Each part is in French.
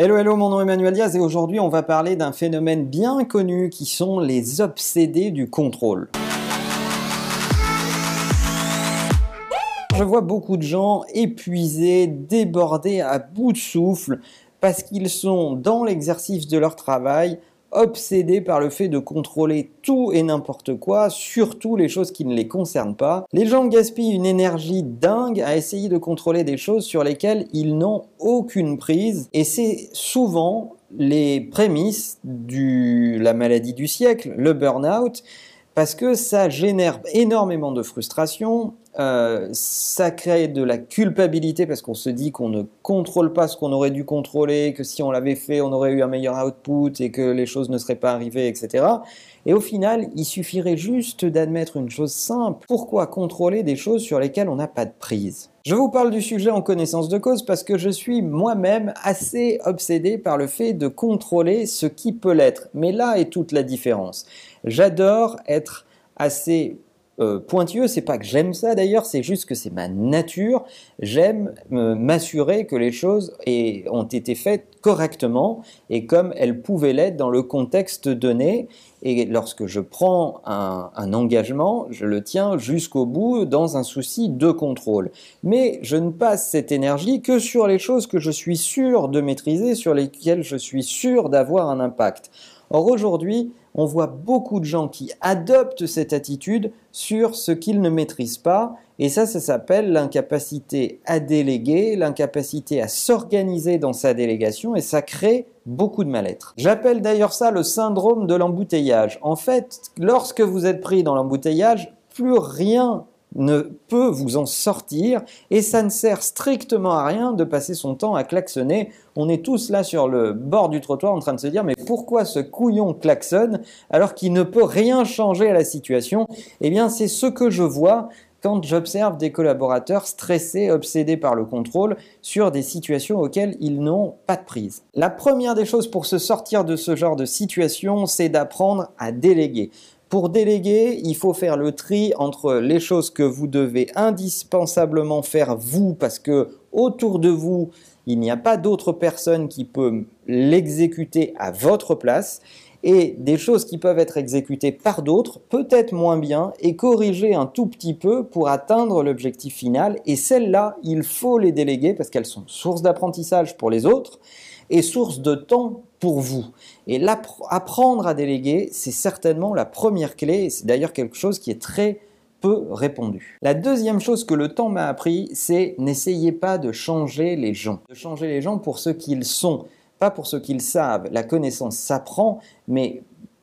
Hello, hello, mon nom est Emmanuel Diaz et aujourd'hui on va parler d'un phénomène bien connu qui sont les obsédés du contrôle. Je vois beaucoup de gens épuisés, débordés, à bout de souffle parce qu'ils sont dans l'exercice de leur travail obsédés par le fait de contrôler tout et n'importe quoi, surtout les choses qui ne les concernent pas. Les gens gaspillent une énergie dingue à essayer de contrôler des choses sur lesquelles ils n'ont aucune prise et c'est souvent les prémices de la maladie du siècle, le burn-out, parce que ça génère énormément de frustration, euh, ça crée de la culpabilité parce qu'on se dit qu'on ne contrôle pas ce qu'on aurait dû contrôler, que si on l'avait fait, on aurait eu un meilleur output et que les choses ne seraient pas arrivées, etc. Et au final, il suffirait juste d'admettre une chose simple. Pourquoi contrôler des choses sur lesquelles on n'a pas de prise? Je vous parle du sujet en connaissance de cause parce que je suis moi-même assez obsédé par le fait de contrôler ce qui peut l'être. Mais là est toute la différence. J'adore être assez euh, pointueux, c'est pas que j'aime ça d'ailleurs, c'est juste que c'est ma nature. J'aime euh, m'assurer que les choses ont été faites correctement et comme elles pouvaient l'être dans le contexte donné. Et lorsque je prends un, un engagement, je le tiens jusqu'au bout dans un souci de contrôle. Mais je ne passe cette énergie que sur les choses que je suis sûr de maîtriser, sur lesquelles je suis sûr d'avoir un impact. Or aujourd'hui, on voit beaucoup de gens qui adoptent cette attitude sur ce qu'ils ne maîtrisent pas, et ça, ça s'appelle l'incapacité à déléguer, l'incapacité à s'organiser dans sa délégation, et ça crée beaucoup de mal-être. J'appelle d'ailleurs ça le syndrome de l'embouteillage. En fait, lorsque vous êtes pris dans l'embouteillage, plus rien ne peut vous en sortir et ça ne sert strictement à rien de passer son temps à klaxonner. On est tous là sur le bord du trottoir en train de se dire mais pourquoi ce couillon klaxonne alors qu'il ne peut rien changer à la situation? Eh bien c'est ce que je vois quand j'observe des collaborateurs stressés, obsédés par le contrôle sur des situations auxquelles ils n'ont pas de prise. La première des choses pour se sortir de ce genre de situation, c'est d'apprendre à déléguer. Pour déléguer, il faut faire le tri entre les choses que vous devez indispensablement faire vous parce que autour de vous, il n'y a pas d'autre personne qui peut l'exécuter à votre place et des choses qui peuvent être exécutées par d'autres, peut-être moins bien, et corriger un tout petit peu pour atteindre l'objectif final. Et celles-là, il faut les déléguer parce qu'elles sont source d'apprentissage pour les autres et source de temps pour vous. Et apprendre à déléguer, c'est certainement la première clé, c'est d'ailleurs quelque chose qui est très peu répondu. La deuxième chose que le temps m'a appris, c'est n'essayez pas de changer les gens. De changer les gens pour ce qu'ils sont, pas pour ce qu'ils savent. La connaissance s'apprend, mais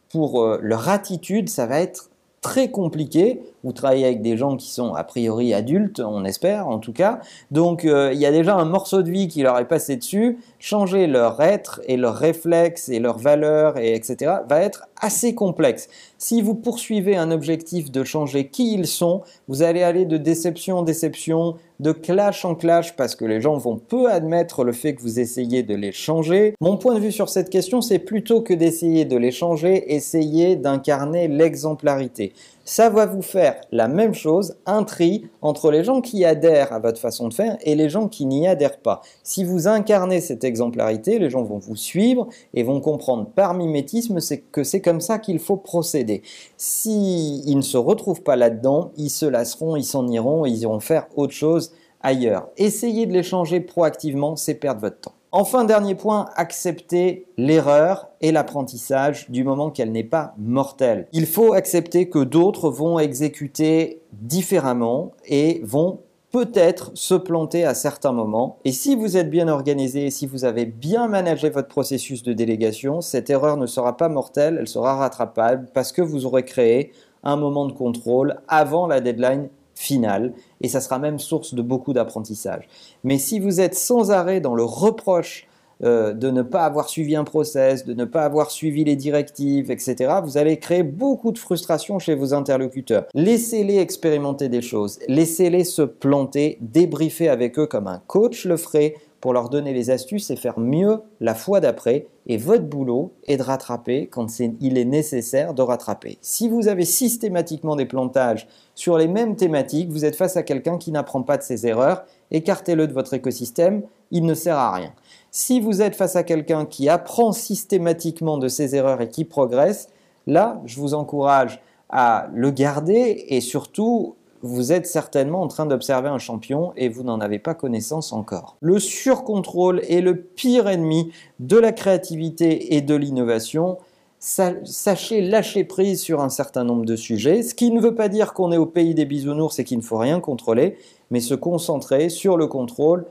pour euh, leur attitude, ça va être très compliqué. Vous travaillez avec des gens qui sont a priori adultes, on espère en tout cas. Donc euh, il y a déjà un morceau de vie qui leur est passé dessus. Changer leur être et leurs réflexes et leurs valeurs et etc. va être assez complexe. Si vous poursuivez un objectif de changer qui ils sont, vous allez aller de déception en déception, de clash en clash parce que les gens vont peu admettre le fait que vous essayez de les changer. Mon point de vue sur cette question, c'est plutôt que d'essayer de les changer, essayer d'incarner l'exemplarité ça va vous faire la même chose, un tri entre les gens qui adhèrent à votre façon de faire et les gens qui n'y adhèrent pas. Si vous incarnez cette exemplarité, les gens vont vous suivre et vont comprendre par mimétisme que c'est comme ça qu'il faut procéder. S'ils ne se retrouvent pas là-dedans, ils se lasseront, ils s'en iront, ils iront faire autre chose ailleurs. Essayez de les changer proactivement, c'est perdre votre temps. Enfin, dernier point, accepter l'erreur et l'apprentissage du moment qu'elle n'est pas mortelle. Il faut accepter que d'autres vont exécuter différemment et vont peut-être se planter à certains moments. Et si vous êtes bien organisé et si vous avez bien managé votre processus de délégation, cette erreur ne sera pas mortelle, elle sera rattrapable parce que vous aurez créé un moment de contrôle avant la deadline finale et ça sera même source de beaucoup d'apprentissage. Mais si vous êtes sans arrêt dans le reproche euh, de ne pas avoir suivi un process, de ne pas avoir suivi les directives, etc., vous allez créer beaucoup de frustration chez vos interlocuteurs. Laissez-les expérimenter des choses, laissez-les se planter, débriefer avec eux comme un coach le ferait pour leur donner les astuces et faire mieux la fois d'après. Et votre boulot est de rattraper quand il est nécessaire de rattraper. Si vous avez systématiquement des plantages sur les mêmes thématiques, vous êtes face à quelqu'un qui n'apprend pas de ses erreurs, écartez-le de votre écosystème, il ne sert à rien. Si vous êtes face à quelqu'un qui apprend systématiquement de ses erreurs et qui progresse, là, je vous encourage à le garder et surtout vous êtes certainement en train d'observer un champion et vous n'en avez pas connaissance encore. Le surcontrôle est le pire ennemi de la créativité et de l'innovation. Sachez lâcher prise sur un certain nombre de sujets, ce qui ne veut pas dire qu'on est au pays des bisounours et qu'il ne faut rien contrôler, mais se concentrer sur le contrôle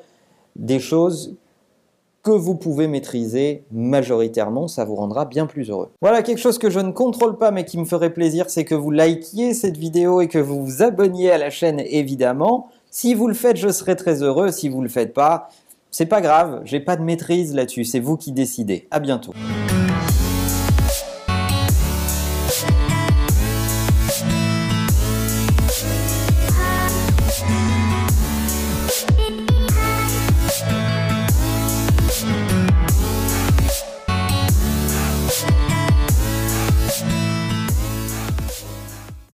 des choses que vous pouvez maîtriser majoritairement, ça vous rendra bien plus heureux. Voilà quelque chose que je ne contrôle pas mais qui me ferait plaisir, c'est que vous likiez cette vidéo et que vous vous abonniez à la chaîne évidemment. Si vous le faites, je serai très heureux. Si vous le faites pas, c'est pas grave, j'ai pas de maîtrise là-dessus, c'est vous qui décidez. À bientôt.